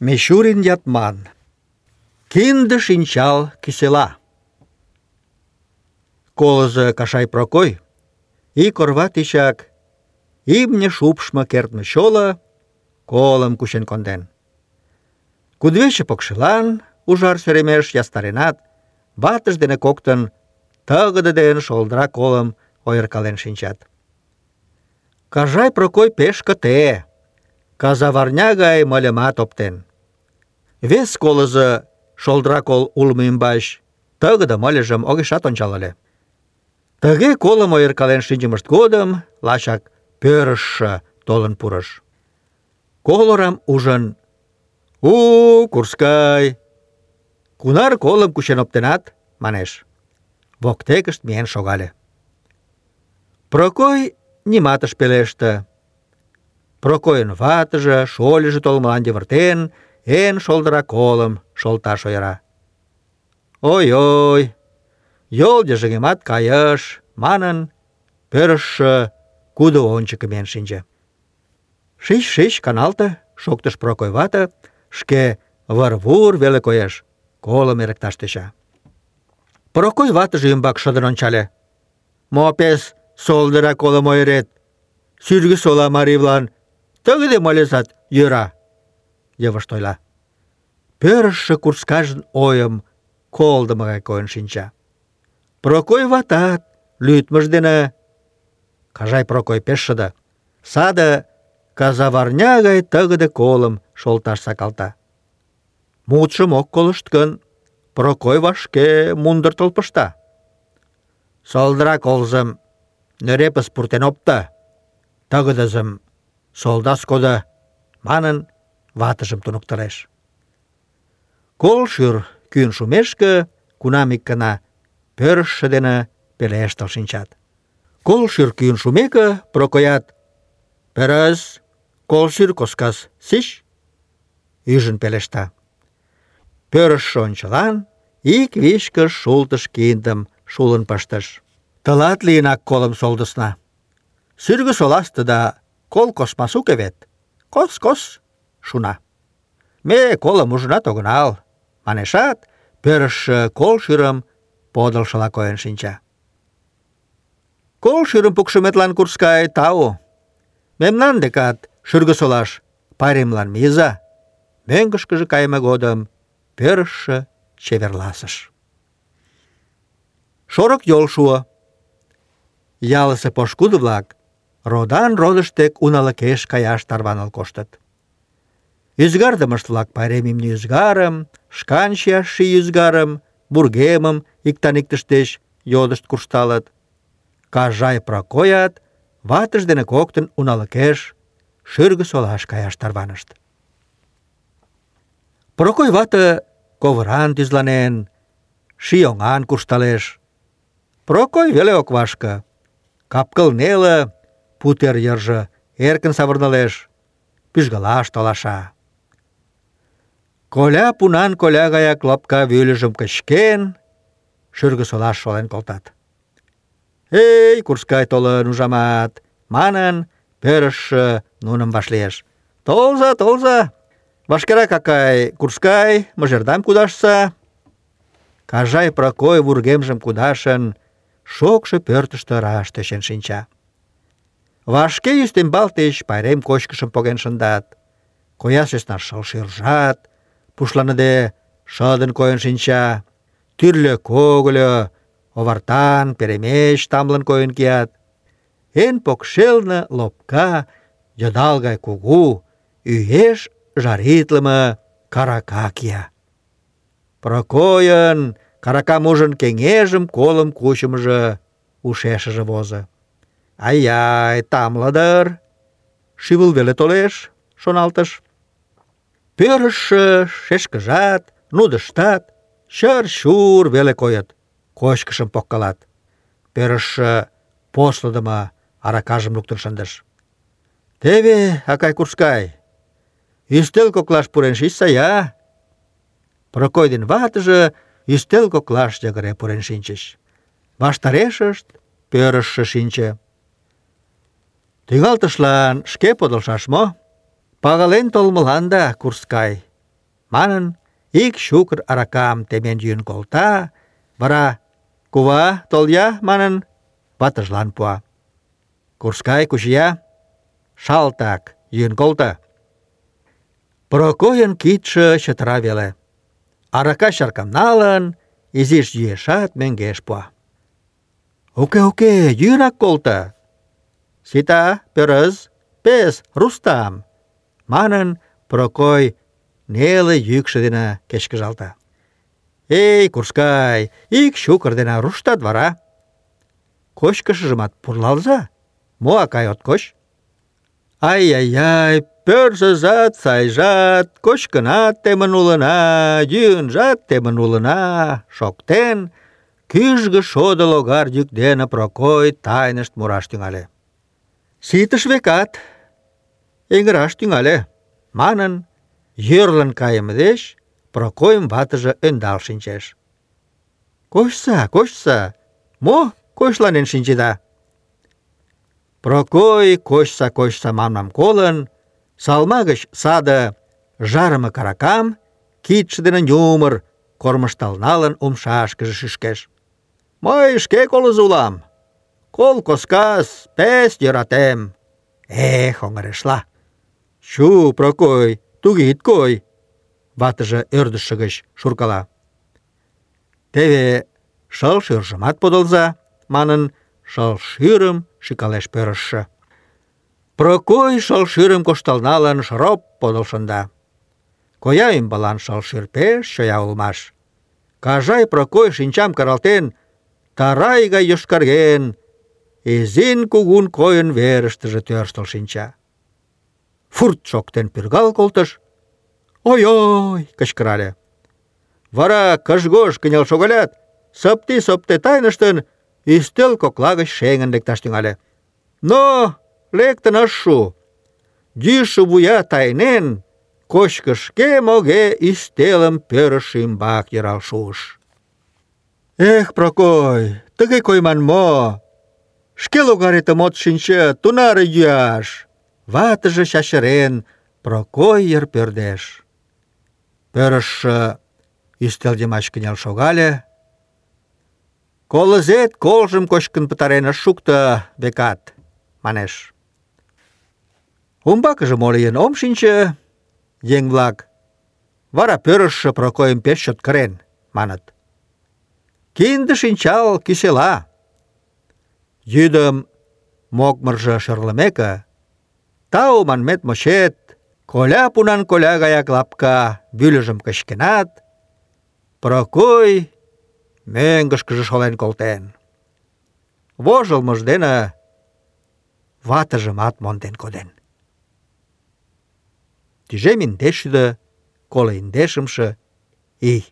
Мишурин ятман. Кинде шинчал кисела. Колызы кашай прокой. И корва тишак. Имне шупшма кертме шола. Колым кучен конден. Кудвече покшылан, ужар сӧремеш ястаренат, ватыж дене коктын тыгыде ден шолдыра колым ойыркален шинчат. Кажай Прокой пеш кыте, казаварня гай мыльымат оптен. Вес колызы шолдыра кол улмо ӱмбач тыгыде мыльыжым огешат ончал ыле. Тыге колым ойыркален шинчымышт годым лачак пӧрышшӧ толын пурыш. Колорам ужын «У, Курскай! Кунар колым кучен оптенат?» манеш. Воктекышт миен шогале. Прокой нимат ыш пелеште. Прокойын ватыже, шольыжо толмылан йывыртен, эн шолдыра колым шолташ ойыра. «Ой-ой, йол йыжыҥемат кайыш», — манын, пӧрышшӧ кудо ончыко миен шинче. «Шич-шич, каналте», — шоктыш Прокой вате, шке выр-вур веле коеш, колым эрыкташ тӧча. Прокой ватыже ӱмбак шыдын ончале. «Мо пес солдыра колым ойырет? Сӱргӧ сола марийлан тыгыде молезат йӧра», — йывышт ойла. Пӧрышшӧ курскажын ойым колдымо гай койын шинча. Прокой ватат лӱдмыж дене Кажай Прокой пеш шыде. Саде казаварня гай тыгыде колым шолташ сакалта. Мутшым ок колышт гын, Прокой вашке мундыртыл пышта. Солдыра колзым нӧрепыс пуртен опта, тыгыдызым солдас кода, манын ватыжым туныктылеш. Кол шӱр кӱн шумешке, кунам ик гына пӧрышшӧ дене пелештыл шинчат. Кол шӱр кӱн шумеке, Прокоят «Пырыс, кол шӱр коскас сич?» ӱжын пелешта. Пӧрышшӧ ончылан ик вичкыж шултыш киндым шулын пыштыш. Тылат лийынак колым солдысна. Сӱргӧ соласте да кол космас уке вет. Кос-кос шуна. Ме колым ужынат огынал, манешат, пӧрышшӧ кол шӱрым подылшыла койын шинча. Кол шӱрым пукшыметлан Курскай тау. Мемнан декат шӱргысолаш пайремлан мийыза. Мӧҥгышкыжӧ кайыме годым пӧрышшӧ чеверласыш. Шорык йол шуо. Ялысе пошкудо-влак родан родышт дек уналыкеш каяш тарваныл коштыт. Ӱзгардымышт-влак пайрем имне ӱзгарым, шкан чияш ший ӱзгарым, бургемым иктан-иктышт деч йодышт куржталыт. Кажай Прокоят ватыж дене коктын уналыкеш шӱргӧ солаш каяш тарванышт. Прокой вате ковыран тӱзланен, ший куржталеш. Прокой веле ок вашке. Капкыл неле, путер йырже эркын савырнылеш, пӱжгалаш толаша. Коля пунан коля гаяк лопка вӱльыжым кычкен, шӱргӧ солаш шолен колтат. «Эй, Курскай толын, ужамат!» манын, пӧрышшӧ нуным вашлиеш. «Толза, толза! Вашкерак акай, Курскай, мыжердам кудашса!» Кажай Прокой вургемжым кудашын, шокшо пӧртыштӧ раш тӧчен шинча. Вашке ӱстембал тич пайрем кочкышым поген шындат. Коя сӧсна шыл шӱржат, пушланыде шыдын койын шинча, тӱрлӧ когыльо, овартан, перемеч тамлын койын кият. Эн покшелне лопка, йыдал гай кугу, ӱеш жаритлыме карака кия. Прокойын каракам ужын кеҥежым колым кучымыжо ушешыже возо. Ай-яй, тамле дыр. Шӱвыл веле толеш, шоналтыш. Пӧрышшӧ, шешкыжат, нудыштат чыр-чур веле койыт, кочкышым поккалат. Пӧрышшӧ послыдымо аракажым луктын шындыш. Теве, акай Курскай, ӱстел коклаш пурен шичса-я. Прокой ден ватыже ӱстел коклаш йыгыре пурен шинчыч. Ваштарешышт пӧрышшӧ шинче. Тӱҥалтышлан шке подылшаш мо? Пагален толмыланда, Курскай, манын, ик шукыр аракам темен йӱын колта, вара «Кува, толя» манын, ватыжлан пуа. Курскай кучия, шалтак, йӱын колта. Прокойын кидше чытыра веле. Арака чаркам налын, изиш йӱэшат мӧҥгеш пуа. «Уке, уке, йӱынак колта!» «Сита, пӧрыз, пес, Рустам!» Манын, Прокой неле йӱкшӧ дене кечкыжалта. «Эй, Курскай, ик шукыр дене руштат вара!» «Кочкышыжымат пурлалза, мо акай от коч?» «Ай-яй-яй, пӧрсызат, сайжат, кочкынат темын улына, йӱынжат темын улына!» шоктен, кӱжгӧ шодо логар йӱк дене Прокой тайнышт мураш тӱҥале. Ситыш векат, эҥыраш тӱҥале, манын, йӧрлын деч Прокойым ватыже ӧндал шинчеш. «Кочса, кочса, мо кочланен шинчеда?» Прокой кочса, кочса манмам колын, салма гыч саде жарыме каракам кидше дене нюмыр кормыжтал налын умшашкыже шӱшкеш. «Мый шке колызо улам. Кол коскас пес йӧратем. Эх, оҥырешла!» «Чу, Прокой, туге ит кой!» Ватыже ӧрдыжшӧ гыч шуркала. «Теве шыл шӱржымат подылза!» манын, шыл шӱрым пӧрышшӧ. Прокой шыл шӱрым коштал налын шроп подыл шында. Коя ӱмбалан шыл пеш чоя улмаш. Кажай Прокой шинчам каралтен, тарай гай йошкарген, изин кугун койын верыштыже тӧрштыл шинча. Фурт шоктен пӱргал колтыш. «Ой-ой!» — кычкырале. Вара кыжгош кынел шогалят, сыпти-сопте тайныштын, ӱстел кокла гыч шеҥын лекташ тӱҥале. Но лектын ыш шу. Йӱшӧ вуя тайнен, кочкышке моге ӱстелым пӧрыш ӱмбак йырал шуыш. Эх, Прокой, тыге койман мо? Шке логаретым от шинче, тунаре йӱаш. Ватыже чачырен, Прокой йыр пӧрдеш. Пӧрышшӧ ӱстел йымач кынел шогале. Колызет колжым кочкын пытарен ыш шукто, векат, манеш. Умбакыже мо лийын ом шинче, еҥ-влак. Вара пӧрышшӧ Прокойым пеш чот кырен, маныт. Кинде шинчал кисела. Йӱдым мокмыржо шӧрлымеке, тау манмет мочет, коля пунан коля гаяк лапка вӱльыжым кычкенат, Прокой мӧҥгышкыжӧ шолен колтен. Вожылмыж дене ватыжымат монден коден. Тӱжем индешшӱдӧ коло индешымше ий.